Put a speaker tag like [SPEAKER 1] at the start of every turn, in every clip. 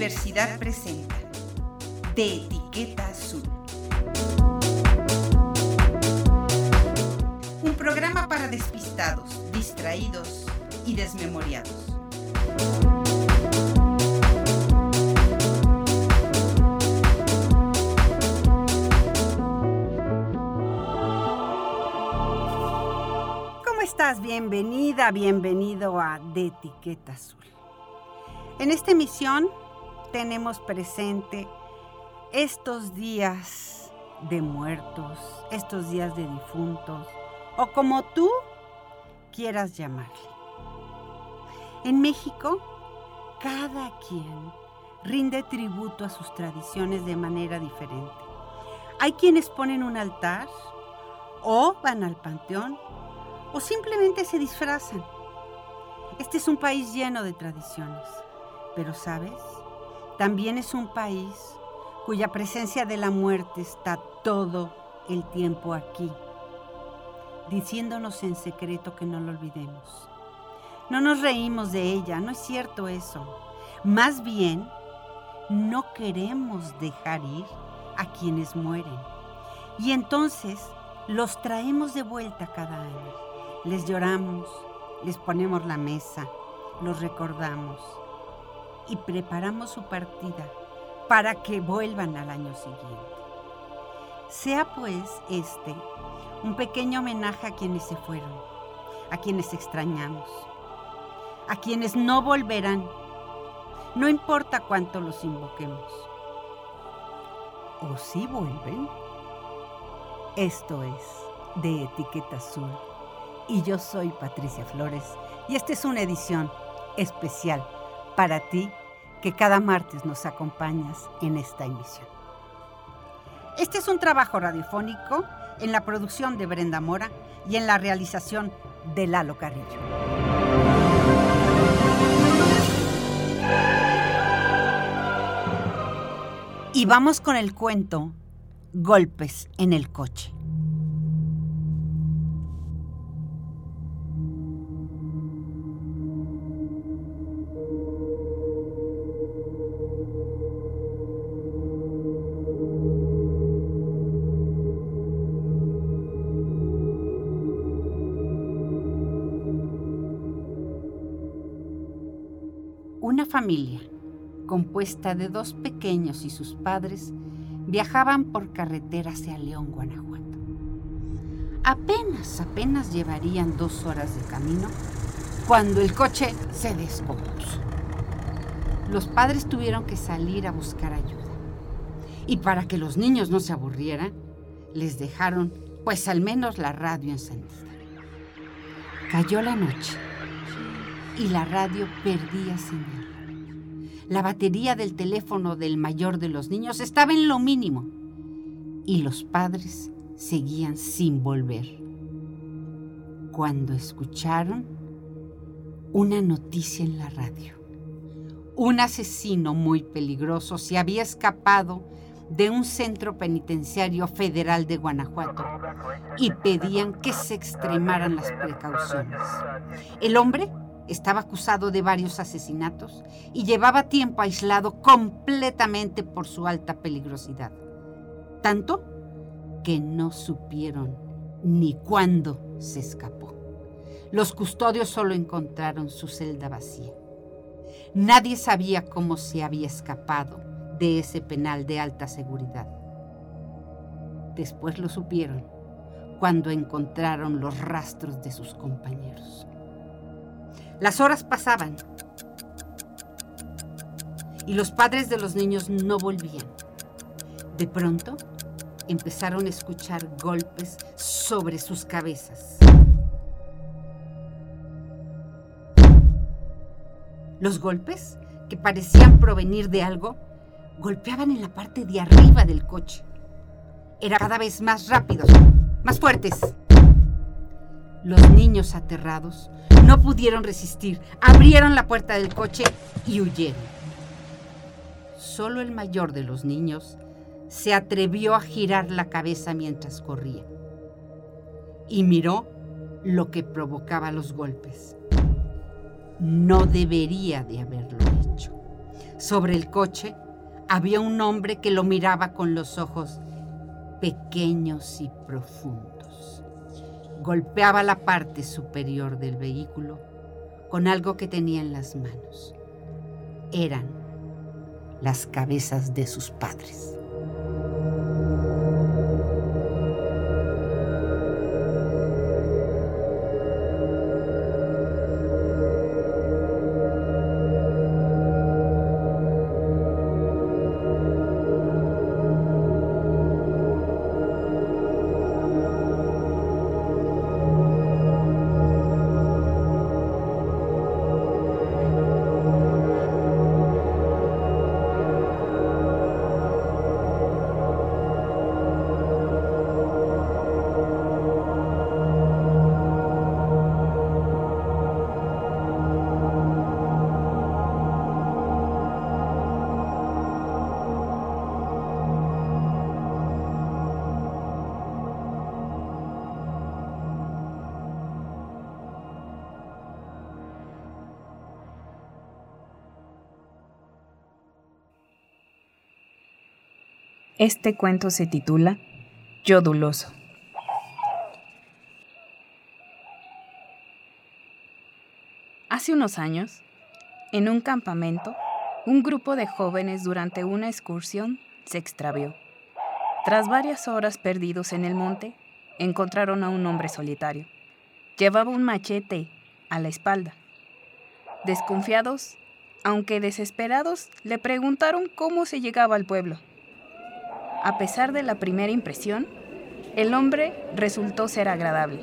[SPEAKER 1] Universidad presenta De Etiqueta Azul. Un programa para despistados, distraídos y desmemoriados. ¿Cómo estás? Bienvenida, bienvenido a De Etiqueta Azul. En esta emisión tenemos presente estos días de muertos, estos días de difuntos, o como tú quieras llamarle. En México, cada quien rinde tributo a sus tradiciones de manera diferente. Hay quienes ponen un altar, o van al panteón, o simplemente se disfrazan. Este es un país lleno de tradiciones, pero sabes, también es un país cuya presencia de la muerte está todo el tiempo aquí, diciéndonos en secreto que no lo olvidemos. No nos reímos de ella, no es cierto eso. Más bien, no queremos dejar ir a quienes mueren. Y entonces los traemos de vuelta cada año. Les lloramos, les ponemos la mesa, los recordamos y preparamos su partida para que vuelvan al año siguiente. Sea pues este un pequeño homenaje a quienes se fueron, a quienes extrañamos, a quienes no volverán, no importa cuánto los invoquemos. ¿O si vuelven? Esto es de Etiqueta Azul y yo soy Patricia Flores y esta es una edición especial para ti que cada martes nos acompañas en esta emisión. Este es un trabajo radiofónico en la producción de Brenda Mora y en la realización de Lalo Carrillo. Y vamos con el cuento Golpes en el coche. Una familia, compuesta de dos pequeños y sus padres, viajaban por carretera hacia León, Guanajuato. Apenas, apenas llevarían dos horas de camino cuando el coche se descompuso. Los padres tuvieron que salir a buscar ayuda. Y para que los niños no se aburrieran, les dejaron pues al menos la radio encendida. Cayó la noche y la radio perdía señal. La batería del teléfono del mayor de los niños estaba en lo mínimo y los padres seguían sin volver. Cuando escucharon una noticia en la radio. Un asesino muy peligroso se había escapado de un centro penitenciario federal de Guanajuato y pedían que se extremaran las precauciones. El hombre estaba acusado de varios asesinatos y llevaba tiempo aislado completamente por su alta peligrosidad. Tanto que no supieron ni cuándo se escapó. Los custodios solo encontraron su celda vacía. Nadie sabía cómo se había escapado de ese penal de alta seguridad. Después lo supieron cuando encontraron los rastros de sus compañeros. Las horas pasaban y los padres de los niños no volvían. De pronto empezaron a escuchar golpes sobre sus cabezas. Los golpes, que parecían provenir de algo, golpeaban en la parte de arriba del coche. Era cada vez más rápidos, más fuertes. Los niños aterrados no pudieron resistir, abrieron la puerta del coche y huyeron. Solo el mayor de los niños se atrevió a girar la cabeza mientras corría y miró lo que provocaba los golpes. No debería de haberlo hecho. Sobre el coche había un hombre que lo miraba con los ojos pequeños y profundos. Golpeaba la parte superior del vehículo con algo que tenía en las manos. Eran las cabezas de sus padres.
[SPEAKER 2] Este cuento se titula Yo Duloso. Hace unos años, en un campamento, un grupo de jóvenes durante una excursión se extravió. Tras varias horas perdidos en el monte, encontraron a un hombre solitario. Llevaba un machete a la espalda. Desconfiados, aunque desesperados, le preguntaron cómo se llegaba al pueblo. A pesar de la primera impresión, el hombre resultó ser agradable.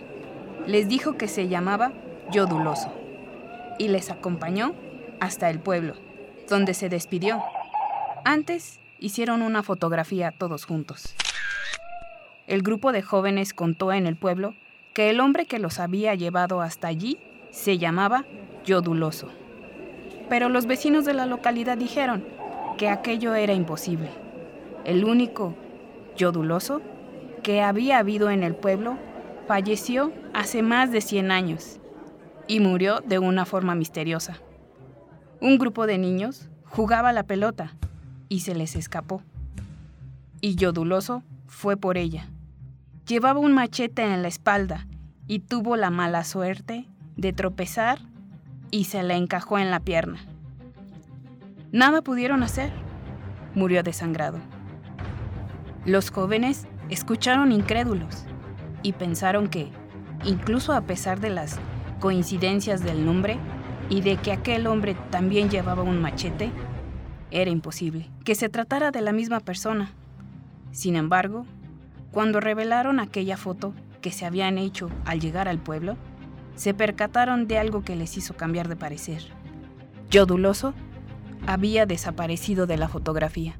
[SPEAKER 2] Les dijo que se llamaba Yoduloso y les acompañó hasta el pueblo, donde se despidió. Antes hicieron una fotografía todos juntos. El grupo de jóvenes contó en el pueblo que el hombre que los había llevado hasta allí se llamaba Yoduloso. Pero los vecinos de la localidad dijeron que aquello era imposible el único yoduloso que había habido en el pueblo, falleció hace más de 100 años y murió de una forma misteriosa. Un grupo de niños jugaba la pelota y se les escapó. Y Yoduloso fue por ella. Llevaba un machete en la espalda y tuvo la mala suerte de tropezar y se la encajó en la pierna. Nada pudieron hacer. Murió desangrado. Los jóvenes escucharon incrédulos y pensaron que, incluso a pesar de las coincidencias del nombre y de que aquel hombre también llevaba un machete, era imposible que se tratara de la misma persona. Sin embargo, cuando revelaron aquella foto que se habían hecho al llegar al pueblo, se percataron de algo que les hizo cambiar de parecer. Yoduloso había desaparecido de la fotografía.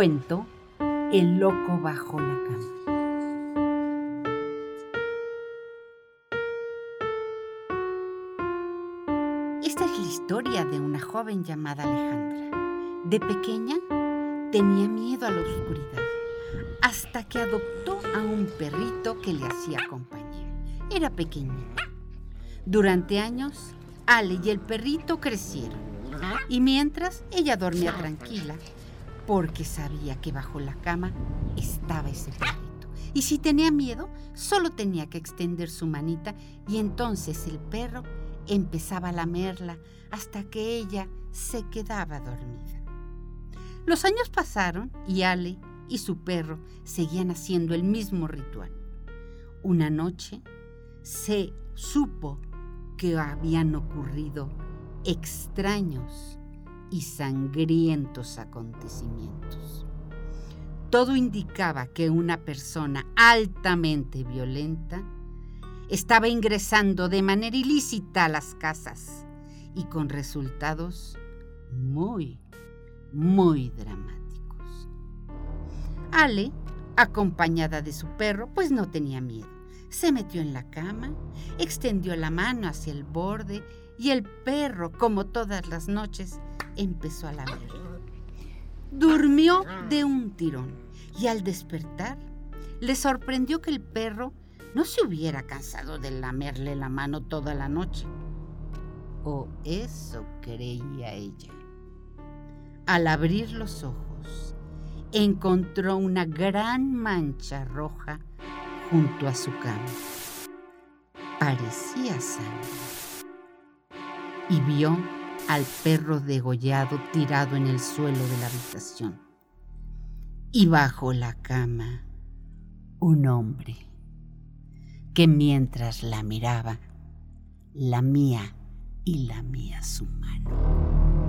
[SPEAKER 1] Cuento El loco bajo la cama. Esta es la historia de una joven llamada Alejandra. De pequeña tenía miedo a la oscuridad, hasta que adoptó a un perrito que le hacía compañía. Era pequeñita. Durante años, Ale y el perrito crecieron. Y mientras ella dormía tranquila, porque sabía que bajo la cama estaba ese perrito. Y si tenía miedo, solo tenía que extender su manita y entonces el perro empezaba a lamerla hasta que ella se quedaba dormida. Los años pasaron y Ale y su perro seguían haciendo el mismo ritual. Una noche se supo que habían ocurrido extraños y sangrientos acontecimientos. Todo indicaba que una persona altamente violenta estaba ingresando de manera ilícita a las casas y con resultados muy, muy dramáticos. Ale, acompañada de su perro, pues no tenía miedo. Se metió en la cama, extendió la mano hacia el borde y el perro, como todas las noches, empezó a lamer. Durmió de un tirón y al despertar le sorprendió que el perro no se hubiera cansado de lamerle la mano toda la noche. O eso creía ella. Al abrir los ojos, encontró una gran mancha roja junto a su cama. Parecía sangre. Y vio al perro degollado tirado en el suelo de la habitación. Y bajo la cama, un hombre que mientras la miraba, la mía y la mía su mano.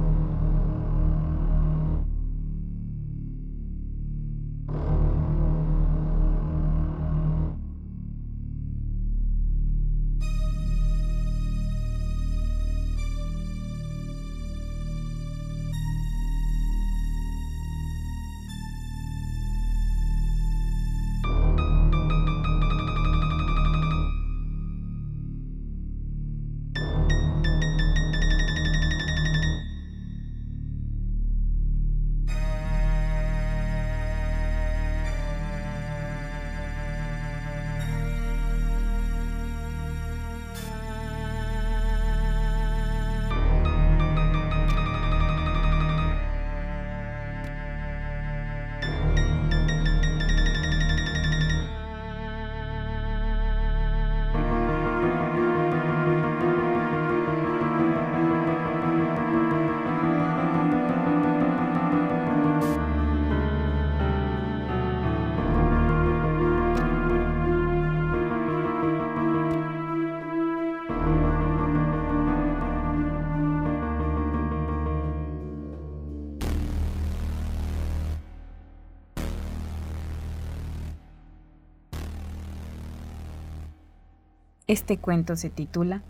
[SPEAKER 2] Este cuento se titula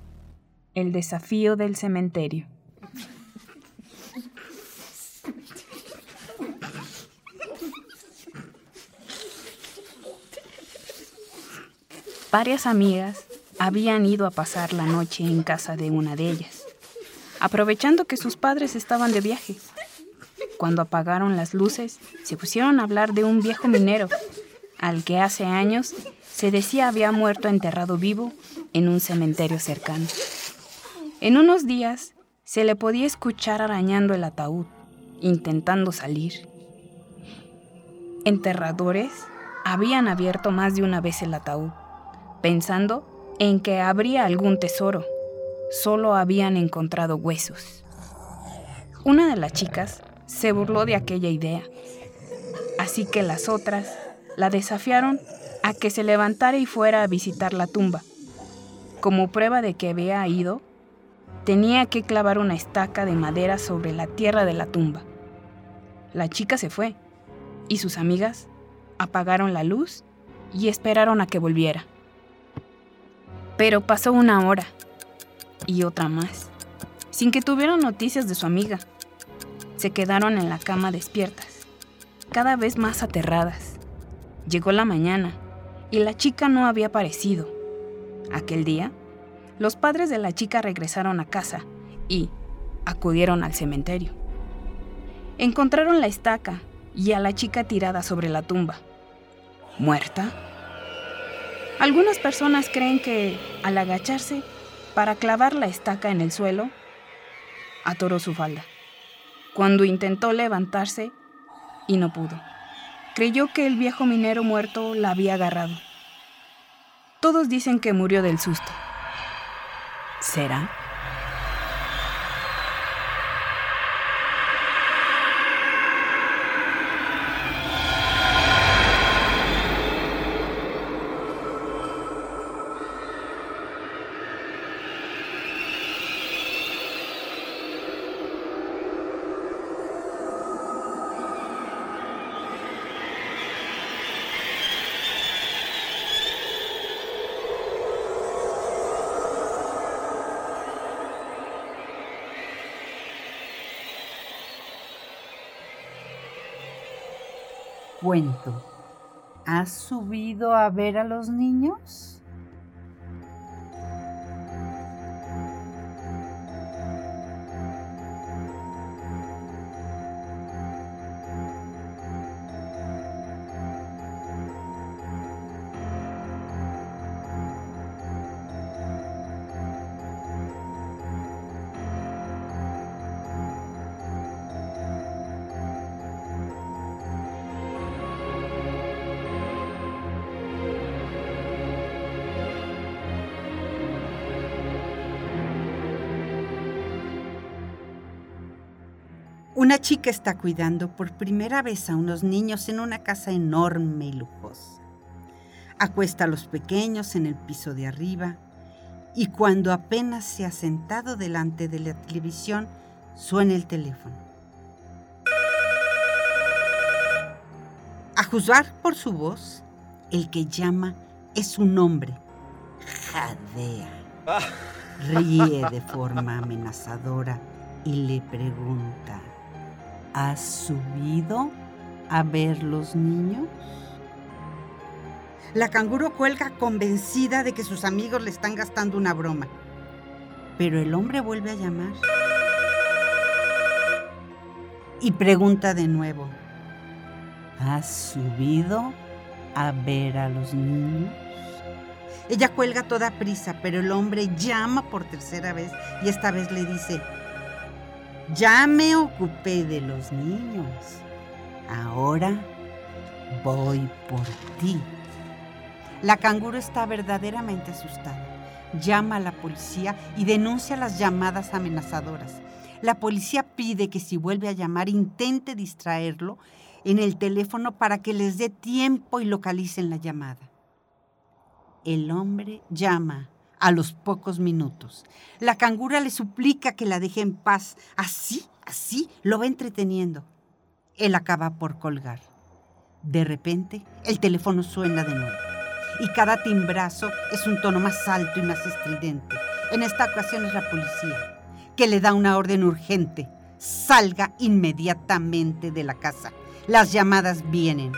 [SPEAKER 2] El desafío del cementerio. Varias amigas habían ido a pasar la noche en casa de una de ellas, aprovechando que sus padres estaban de viaje. Cuando apagaron las luces, se pusieron a hablar de un viejo minero, al que hace años se decía había muerto enterrado vivo en un cementerio cercano. En unos días se le podía escuchar arañando el ataúd, intentando salir. Enterradores habían abierto más de una vez el ataúd, pensando en que habría algún tesoro. Solo habían encontrado huesos. Una de las chicas se burló de aquella idea, así que las otras la desafiaron a que se levantara y fuera a visitar la tumba. Como prueba de que había ido, tenía que clavar una estaca de madera sobre la tierra de la tumba. La chica se fue y sus amigas apagaron la luz y esperaron a que volviera. Pero pasó una hora y otra más, sin que tuvieran noticias de su amiga. Se quedaron en la cama despiertas, cada vez más aterradas. Llegó la mañana y la chica no había aparecido. Aquel día, los padres de la chica regresaron a casa y acudieron al cementerio. Encontraron la estaca y a la chica tirada sobre la tumba. ¿Muerta? Algunas personas creen que al agacharse para clavar la estaca en el suelo, atoró su falda. Cuando intentó levantarse y no pudo. Creyó que el viejo minero muerto la había agarrado. Todos dicen que murió del susto. ¿Será?
[SPEAKER 1] Cuento. ¿Has subido a ver a los niños? Una chica está cuidando por primera vez a unos niños en una casa enorme y lujosa. Acuesta a los pequeños en el piso de arriba y cuando apenas se ha sentado delante de la televisión, suena el teléfono. A juzgar por su voz, el que llama es un hombre. Jadea. Ríe de forma amenazadora y le pregunta. ¿Has subido a ver los niños? La canguro cuelga convencida de que sus amigos le están gastando una broma. Pero el hombre vuelve a llamar. Y pregunta de nuevo. ¿Has subido a ver a los niños? Ella cuelga toda prisa, pero el hombre llama por tercera vez y esta vez le dice, ya me ocupé de los niños. Ahora voy por ti. La canguro está verdaderamente asustada. Llama a la policía y denuncia las llamadas amenazadoras. La policía pide que si vuelve a llamar intente distraerlo en el teléfono para que les dé tiempo y localicen la llamada. El hombre llama a los pocos minutos. La cangura le suplica que la deje en paz. Así, así lo va entreteniendo. Él acaba por colgar. De repente, el teléfono suena de nuevo. Y cada timbrazo es un tono más alto y más estridente. En esta ocasión es la policía, que le da una orden urgente. Salga inmediatamente de la casa. Las llamadas vienen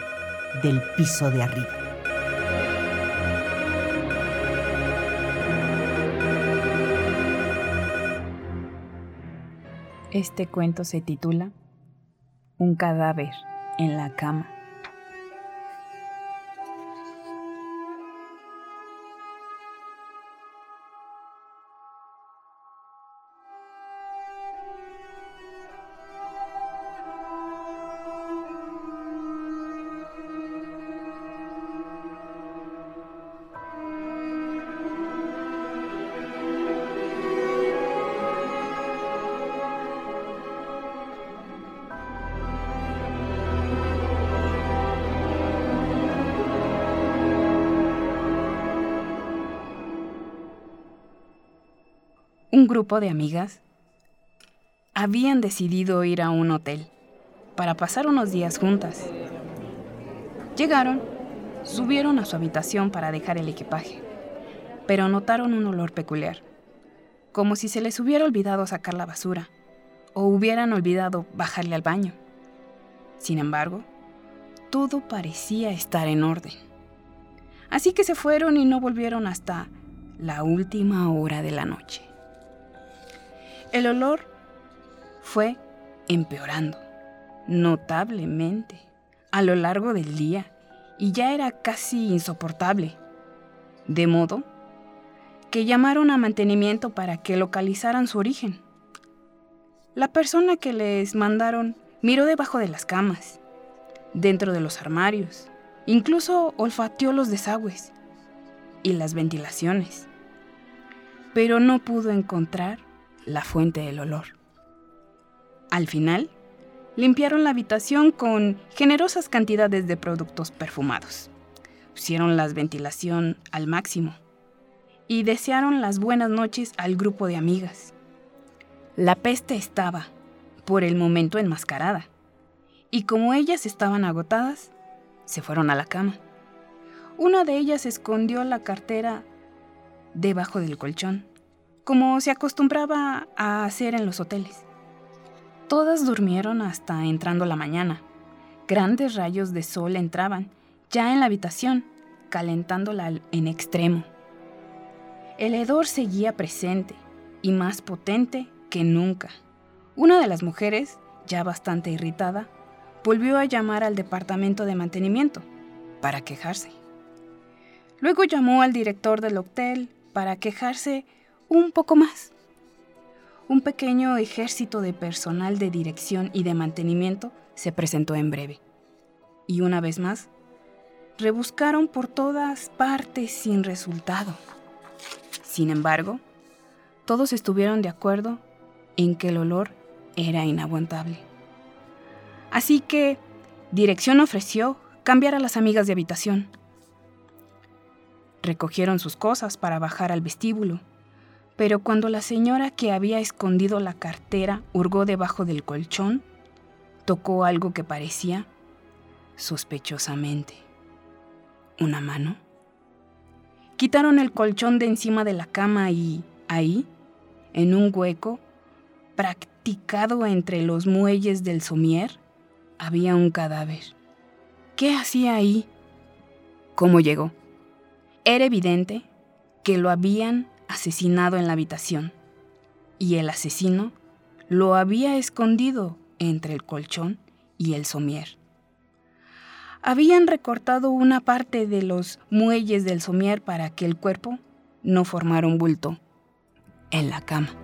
[SPEAKER 1] del piso de arriba.
[SPEAKER 2] Este cuento se titula Un cadáver en la cama. Grupo de amigas habían decidido ir a un hotel para pasar unos días juntas. Llegaron, subieron a su habitación para dejar el equipaje, pero notaron un olor peculiar, como si se les hubiera olvidado sacar la basura o hubieran olvidado bajarle al baño. Sin embargo, todo parecía estar en orden. Así que se fueron y no volvieron hasta la última hora de la noche. El olor fue empeorando notablemente a lo largo del día y ya era casi insoportable. De modo que llamaron a mantenimiento para que localizaran su origen. La persona que les mandaron miró debajo de las camas, dentro de los armarios, incluso olfateó los desagües y las ventilaciones, pero no pudo encontrar la fuente del olor. Al final, limpiaron la habitación con generosas cantidades de productos perfumados. Pusieron la ventilación al máximo y desearon las buenas noches al grupo de amigas. La peste estaba, por el momento, enmascarada, y como ellas estaban agotadas, se fueron a la cama. Una de ellas escondió la cartera debajo del colchón como se acostumbraba a hacer en los hoteles. Todas durmieron hasta entrando la mañana, Grandes rayos de sol entraban ya en la habitación, calentándola en extremo. El hedor seguía presente y más potente que nunca. Una de las mujeres, ya bastante irritada, volvió a llamar al departamento de mantenimiento para quejarse. Luego llamó al director del hotel para quejarse un poco más. Un pequeño ejército de personal de dirección y de mantenimiento se presentó en breve. Y una vez más, rebuscaron por todas partes sin resultado. Sin embargo, todos estuvieron de acuerdo en que el olor era inaguantable. Así que Dirección ofreció cambiar a las amigas de habitación. Recogieron sus cosas para bajar al vestíbulo, pero cuando la señora que había escondido la cartera hurgó debajo del colchón, tocó algo que parecía sospechosamente una mano. Quitaron el colchón de encima de la cama y ahí, en un hueco, practicado entre los muelles del somier, había un cadáver. ¿Qué hacía ahí? ¿Cómo llegó? Era evidente que lo habían asesinado en la habitación y el asesino lo había escondido entre el colchón y el somier. Habían recortado una parte de los muelles del somier para que el cuerpo no formara un bulto en la cama.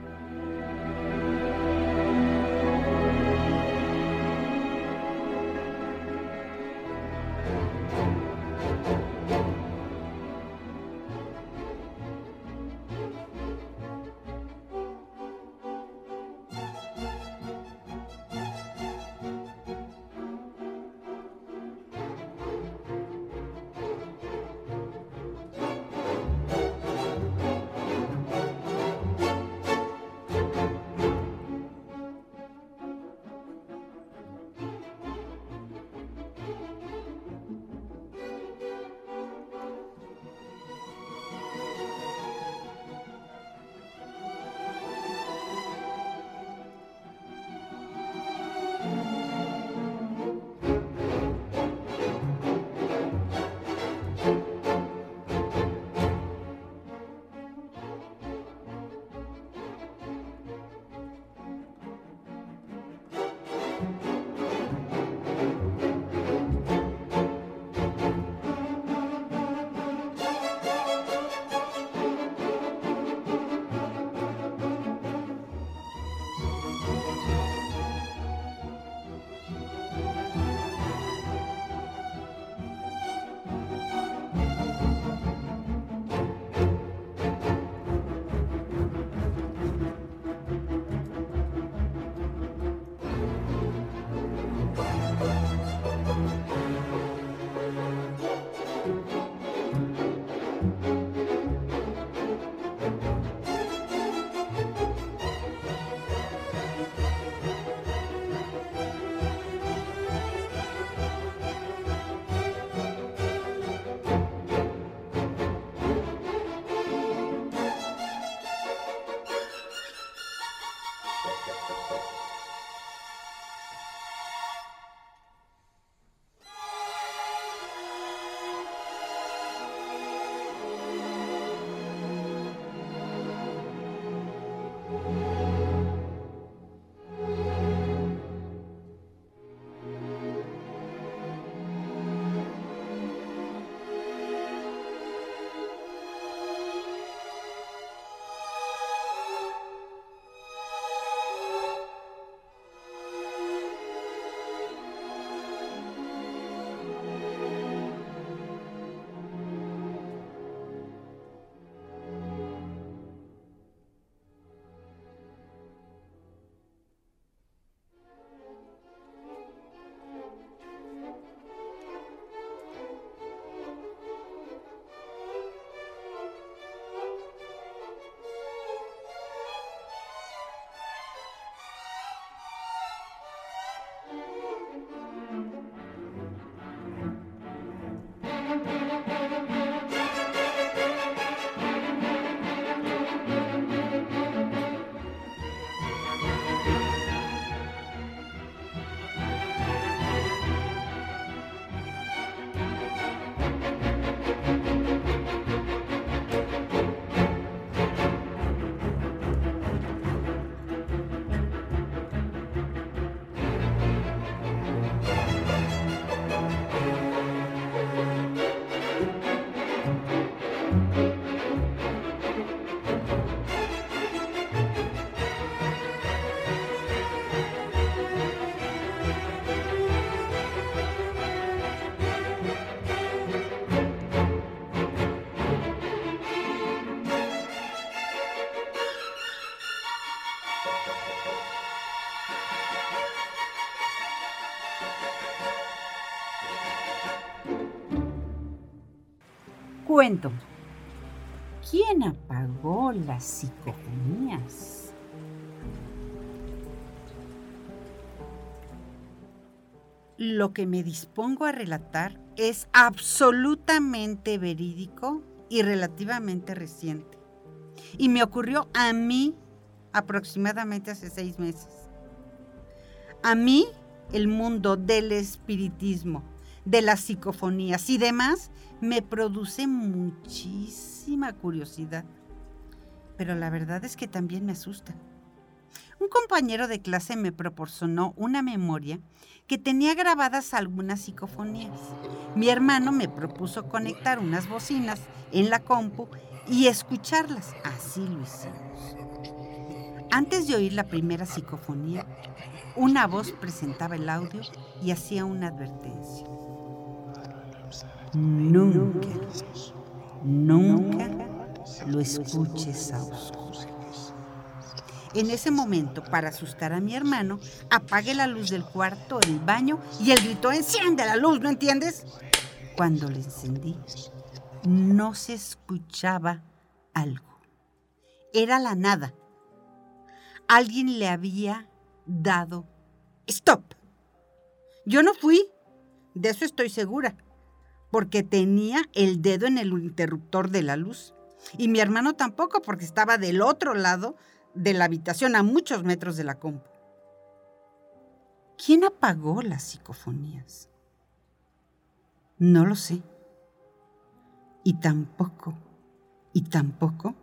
[SPEAKER 1] Cuento. ¿Quién apagó las psicofonías? Lo que me dispongo a relatar es absolutamente verídico y relativamente reciente. Y me ocurrió a mí aproximadamente hace seis meses. A mí el mundo del espiritismo, de las psicofonías y demás me produce muchísima curiosidad. Pero la verdad es que también me asusta. Un compañero de clase me proporcionó una memoria que tenía grabadas algunas psicofonías. Mi hermano me propuso conectar unas bocinas en la compu y escucharlas. Así lo hicimos. Antes de oír la primera psicofonía, una voz presentaba el audio y hacía una advertencia. Nunca, nunca lo escuches a oscuras. En ese momento, para asustar a mi hermano, apagué la luz del cuarto, del baño, y él gritó, enciende la luz, ¿no entiendes? Cuando le encendí, no se escuchaba algo. Era la nada. Alguien le había dado stop. Yo no fui, de eso estoy segura, porque tenía el dedo en el interruptor de la luz. Y mi hermano tampoco, porque estaba del otro lado de la habitación, a muchos metros de la compu. ¿Quién apagó las psicofonías? No lo sé. Y tampoco, y tampoco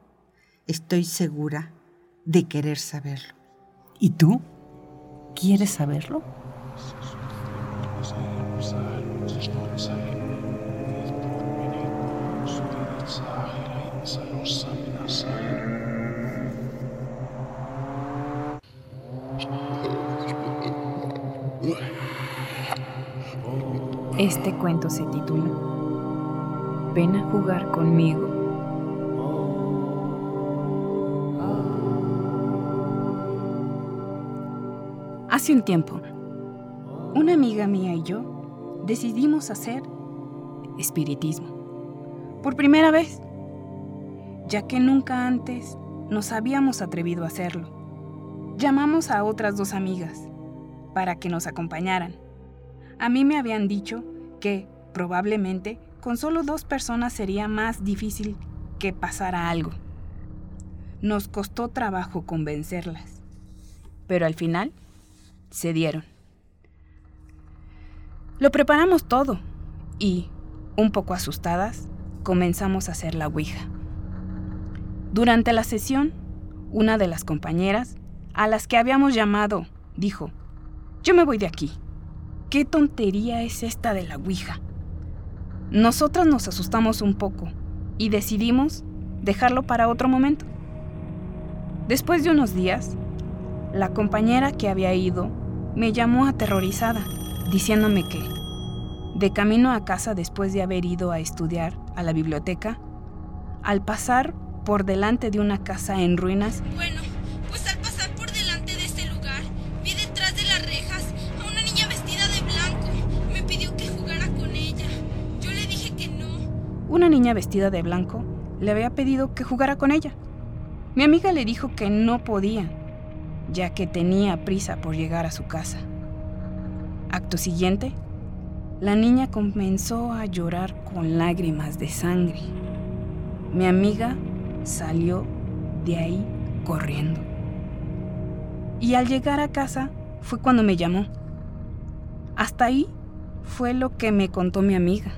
[SPEAKER 1] estoy segura de querer saberlo. ¿Y tú? ¿Quieres saberlo?
[SPEAKER 2] Este cuento se titula Ven a jugar conmigo. Hace un tiempo, una amiga mía y yo decidimos hacer espiritismo. Por primera vez, ya que nunca antes nos habíamos atrevido a hacerlo. Llamamos a otras dos amigas para que nos acompañaran. A mí me habían dicho que probablemente con solo dos personas sería más difícil que pasara algo. Nos costó trabajo convencerlas, pero al final se dieron. Lo preparamos todo y, un poco asustadas, comenzamos a hacer la Ouija. Durante la sesión, una de las compañeras, a las que habíamos llamado, dijo, yo me voy de aquí. ¿Qué tontería es esta de la Ouija? Nosotras nos asustamos un poco y decidimos dejarlo para otro momento. Después de unos días, la compañera que había ido me llamó aterrorizada, diciéndome que, de camino a casa después de haber ido a estudiar a la biblioteca, al pasar por delante de una casa en ruinas,
[SPEAKER 3] bueno, pues al pasar por delante de este lugar, vi detrás de las rejas a una niña vestida de blanco. Me pidió que jugara con ella. Yo le dije que no.
[SPEAKER 2] Una niña vestida de blanco le había pedido que jugara con ella. Mi amiga le dijo que no podía, ya que tenía prisa por llegar a su casa. Acto siguiente, la niña comenzó a llorar con lágrimas de sangre. Mi amiga salió de ahí corriendo. Y al llegar a casa fue cuando me llamó. Hasta ahí fue lo que me contó mi amiga.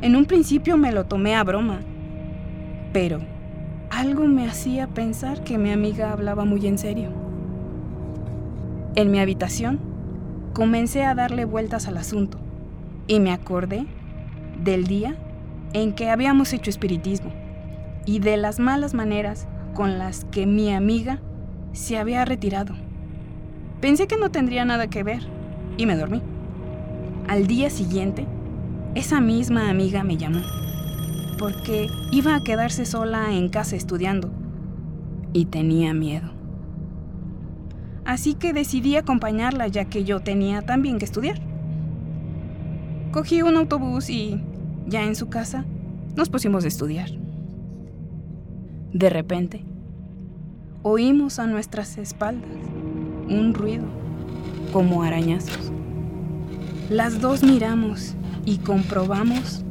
[SPEAKER 2] En un principio me lo tomé a broma, pero algo me hacía pensar que mi amiga hablaba muy en serio. En mi habitación comencé a darle vueltas al asunto y me acordé del día en que habíamos hecho espiritismo y de las malas maneras con las que mi amiga se había retirado. Pensé que no tendría nada que ver y me dormí. Al día siguiente, esa misma amiga me llamó porque iba a quedarse sola en casa estudiando y tenía miedo. Así que decidí acompañarla ya que yo tenía también que estudiar. Cogí un autobús y, ya en su casa, nos pusimos a estudiar. De repente, oímos a nuestras espaldas un ruido, como arañazos. Las dos miramos y comprobamos,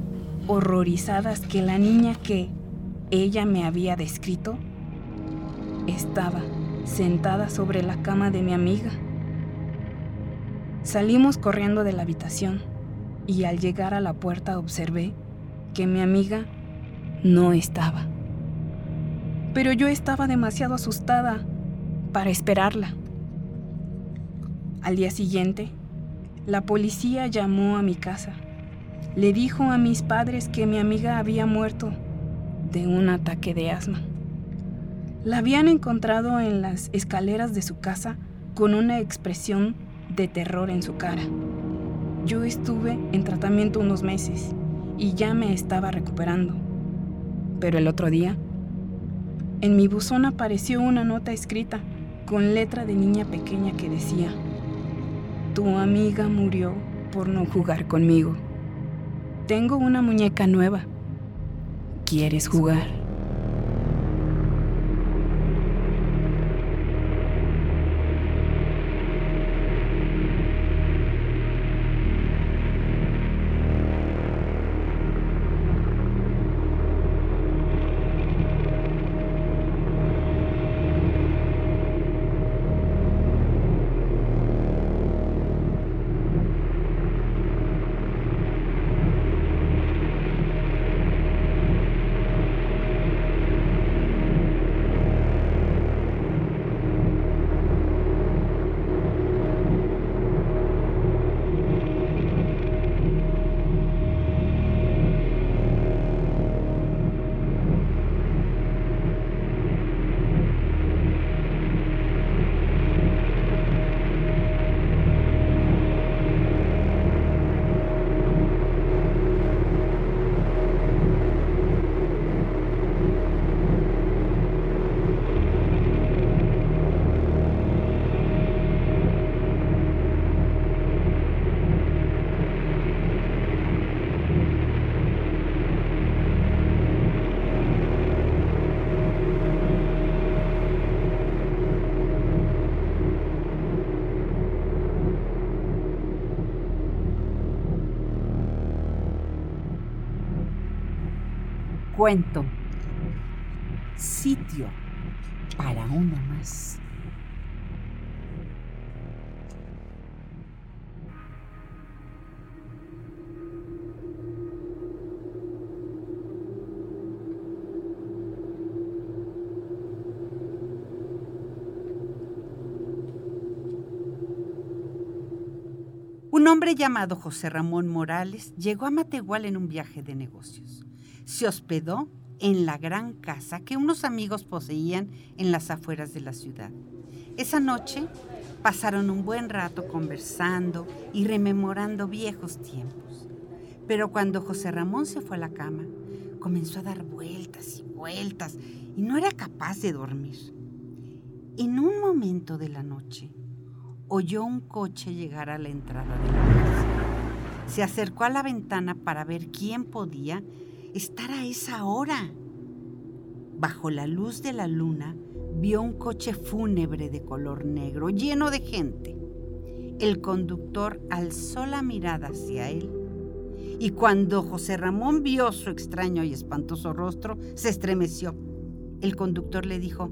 [SPEAKER 2] horrorizadas, que la niña que ella me había descrito estaba sentada sobre la cama de mi amiga. Salimos corriendo de la habitación y al llegar a la puerta observé que mi amiga no estaba. Pero yo estaba demasiado asustada para esperarla. Al día siguiente, la policía llamó a mi casa. Le dijo a mis padres que mi amiga había muerto de un ataque de asma. La habían encontrado en las escaleras de su casa con una expresión de terror en su cara. Yo estuve en tratamiento unos meses y ya me estaba recuperando. Pero el otro día, en mi buzón apareció una nota escrita con letra de niña pequeña que decía, Tu amiga murió por no jugar conmigo. Tengo una muñeca nueva. ¿Quieres jugar?
[SPEAKER 1] Cuento. Sitio para uno más. Un hombre llamado José Ramón Morales llegó a Matehual en un viaje de negocios se hospedó en la gran casa que unos amigos poseían en las afueras de la ciudad. Esa noche pasaron un buen rato conversando y rememorando viejos tiempos. Pero cuando José Ramón se fue a la cama, comenzó a dar vueltas y vueltas y no era capaz de dormir. En un momento de la noche, oyó un coche llegar a la entrada de la casa. Se acercó a la ventana para ver quién podía estar a esa hora. Bajo la luz de la luna vio un coche fúnebre de color negro, lleno de gente. El conductor alzó la mirada hacia él y cuando José Ramón vio su extraño y espantoso rostro, se estremeció. El conductor le dijo,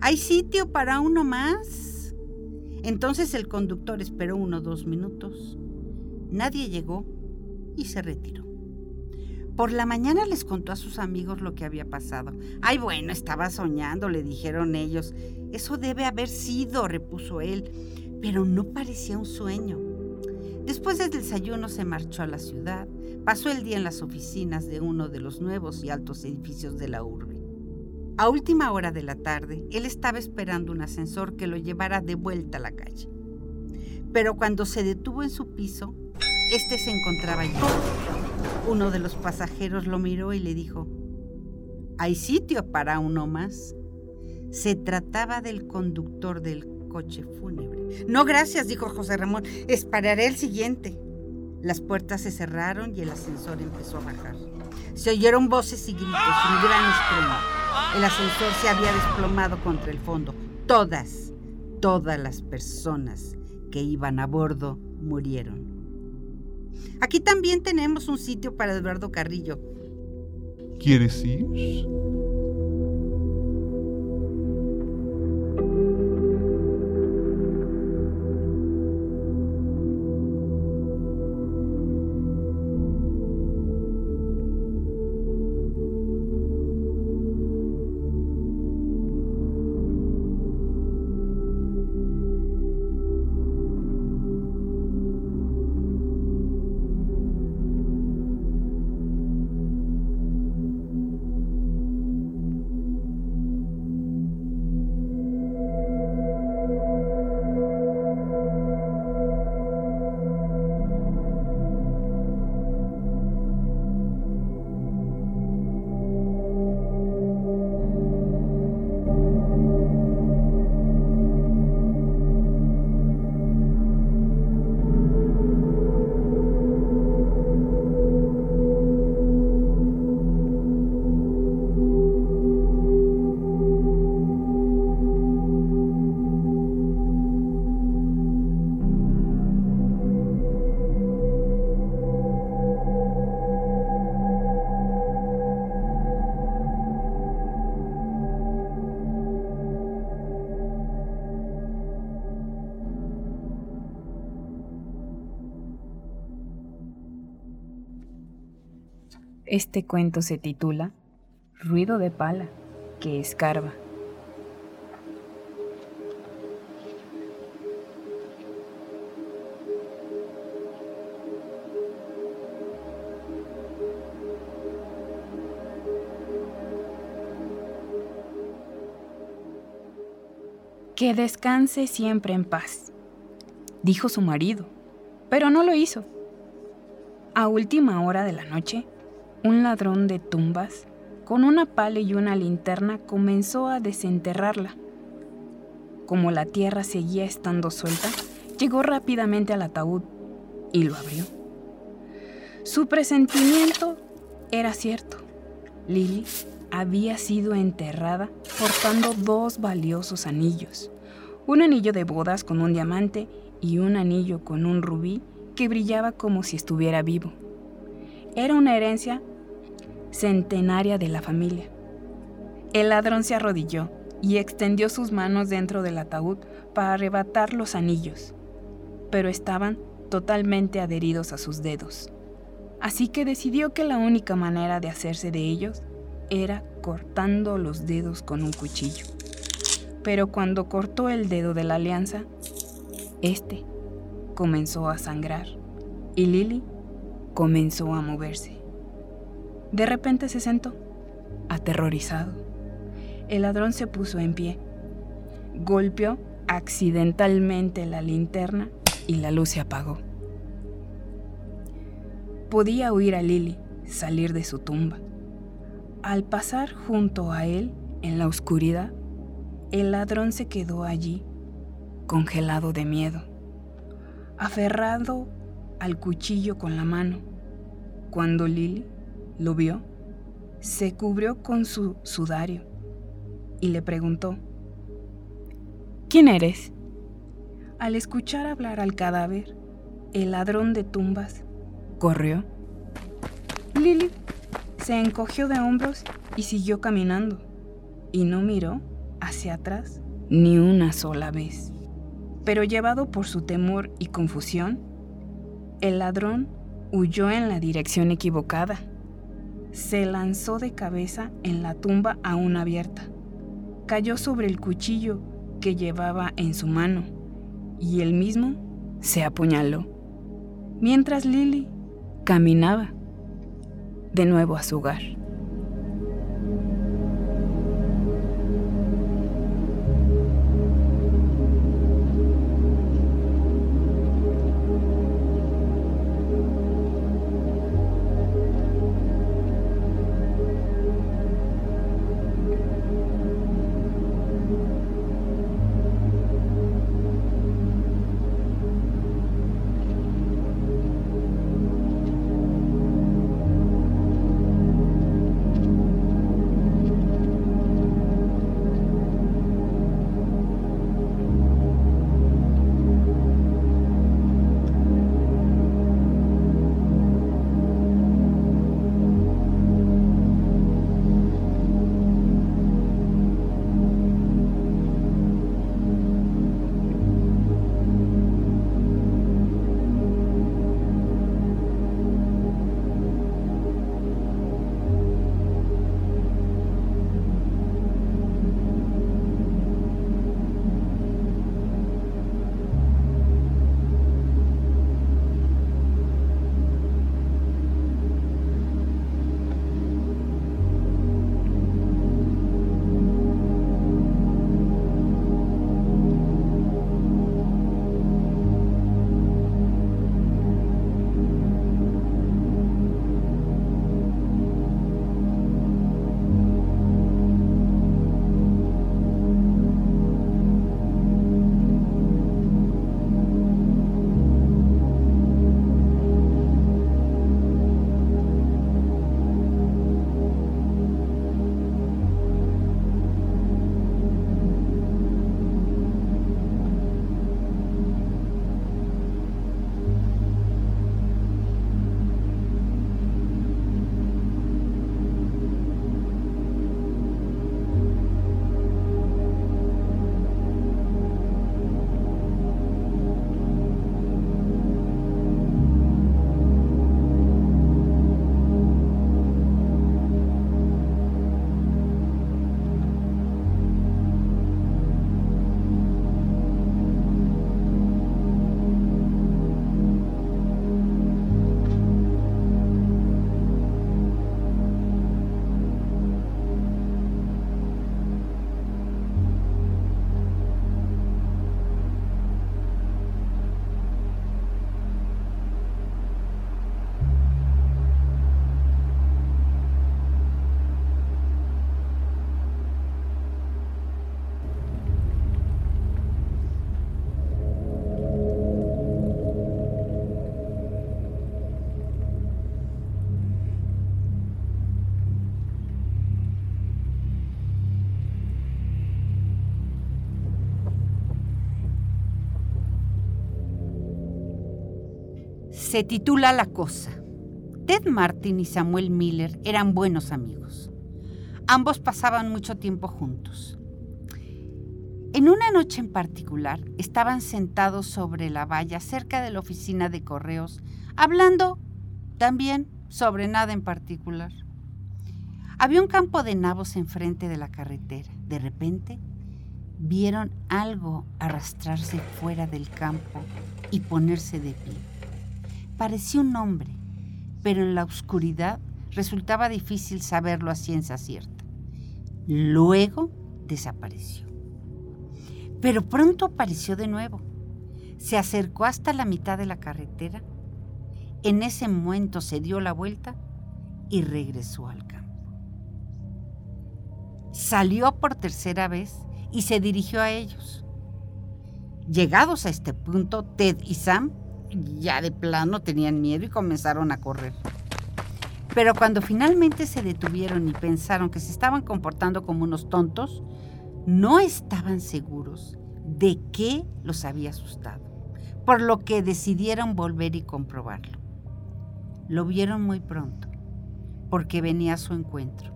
[SPEAKER 1] ¿hay sitio para uno más? Entonces el conductor esperó uno o dos minutos. Nadie llegó y se retiró. Por la mañana les contó a sus amigos lo que había pasado. Ay, bueno, estaba soñando, le dijeron ellos. Eso debe haber sido, repuso él, pero no parecía un sueño. Después del desayuno se marchó a la ciudad, pasó el día en las oficinas de uno de los nuevos y altos edificios de la urbe. A última hora de la tarde, él estaba esperando un ascensor que lo llevara de vuelta a la calle. Pero cuando se detuvo en su piso, este se encontraba allí. Uno de los pasajeros lo miró y le dijo, ¿hay sitio para uno más? Se trataba del conductor del coche fúnebre. No, gracias, dijo José Ramón, esperaré el siguiente. Las puertas se cerraron y el ascensor empezó a bajar. Se oyeron voces y gritos, un gran estruendo. El ascensor se había desplomado contra el fondo. Todas, todas las personas que iban a bordo murieron. Aquí también tenemos un sitio para Eduardo Carrillo.
[SPEAKER 4] ¿Quieres ir?
[SPEAKER 2] Este cuento se titula Ruido de pala que escarba. Que descanse siempre en paz, dijo su marido, pero no lo hizo. A última hora de la noche, un ladrón de tumbas, con una pala y una linterna, comenzó a desenterrarla. Como la tierra seguía estando suelta, llegó rápidamente al ataúd y lo abrió. Su presentimiento era cierto. Lily había sido enterrada portando dos valiosos anillos, un anillo de bodas con un diamante y un anillo con un rubí que brillaba como si estuviera vivo. Era una herencia centenaria de la familia. El ladrón se arrodilló y extendió sus manos dentro del ataúd para arrebatar los anillos, pero estaban totalmente adheridos a sus dedos. Así que decidió que la única manera de hacerse de ellos era cortando los dedos con un cuchillo. Pero cuando cortó el dedo de la alianza, este comenzó a sangrar y Lily comenzó a moverse. De repente se sentó, aterrorizado. El ladrón se puso en pie, golpeó accidentalmente la linterna y la luz se apagó. Podía oír a Lily salir de su tumba. Al pasar junto a él en la oscuridad, el ladrón se quedó allí, congelado de miedo, aferrado al cuchillo con la mano, cuando Lily lo vio, se cubrió con su sudario y le preguntó, ¿Quién eres? Al escuchar hablar al cadáver, el ladrón de tumbas corrió. Lily se encogió de hombros y siguió caminando, y no miró hacia atrás ni una sola vez. Pero llevado por su temor y confusión, el ladrón huyó en la dirección equivocada se lanzó de cabeza en la tumba aún abierta. Cayó sobre el cuchillo que llevaba en su mano y él mismo se apuñaló. Mientras Lily caminaba de nuevo a su hogar.
[SPEAKER 1] Se titula La Cosa. Ted Martin y Samuel Miller eran buenos amigos. Ambos pasaban mucho tiempo juntos. En una noche en particular, estaban sentados sobre la valla cerca de la oficina de correos, hablando también sobre nada en particular. Había un campo de nabos enfrente de la carretera. De repente, vieron algo arrastrarse fuera del campo y ponerse de pie. Parecía un hombre, pero en la oscuridad resultaba difícil saberlo a ciencia cierta. Luego desapareció. Pero pronto apareció de nuevo. Se acercó hasta la mitad de la carretera. En ese momento se dio la vuelta y regresó al campo. Salió por tercera vez y se dirigió a ellos. Llegados a este punto, Ted y Sam ya de plano tenían miedo y comenzaron a correr. Pero cuando finalmente se detuvieron y pensaron que se estaban comportando como unos tontos, no estaban seguros de qué los había asustado, por lo que decidieron volver y comprobarlo. Lo vieron muy pronto, porque venía a su encuentro.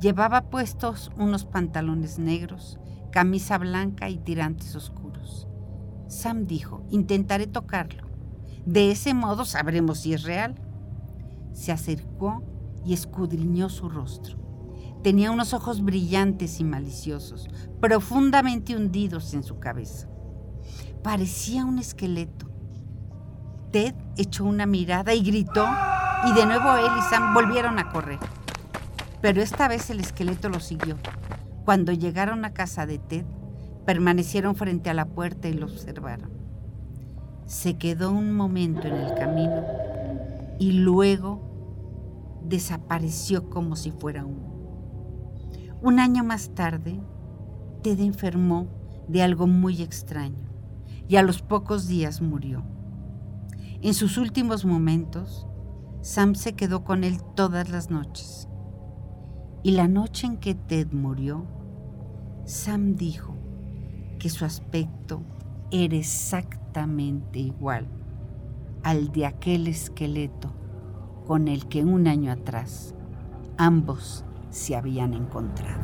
[SPEAKER 1] Llevaba puestos unos pantalones negros, camisa blanca y tirantes oscuros. Sam dijo, intentaré tocarlo. De ese modo sabremos si es real. Se acercó y escudriñó su rostro. Tenía unos ojos brillantes y maliciosos, profundamente hundidos en su cabeza. Parecía un esqueleto. Ted echó una mirada y gritó, y de nuevo él y Sam volvieron a correr. Pero esta vez el esqueleto lo siguió. Cuando llegaron a casa de Ted, permanecieron frente a la puerta y lo observaron. Se quedó un momento en el camino y luego desapareció como si fuera humo. Un año más tarde, Ted enfermó de algo muy extraño y a los pocos días murió. En sus últimos momentos, Sam se quedó con él todas las noches y la noche en que Ted murió, Sam dijo que su aspecto era exactamente igual al de aquel esqueleto con el que un año atrás ambos se habían encontrado.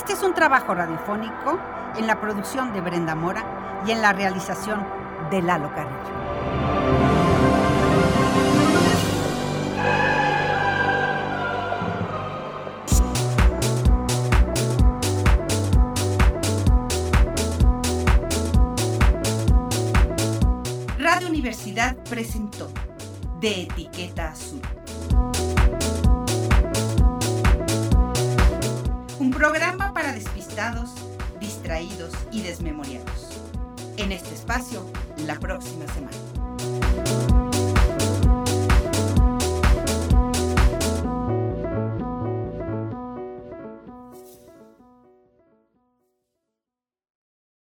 [SPEAKER 1] Este es un trabajo radiofónico en la producción de Brenda Mora y en la realización de Lalo Carrillo. Radio Universidad presentó De Etiqueta Azul. Y desmemoriados. En este espacio, la próxima semana.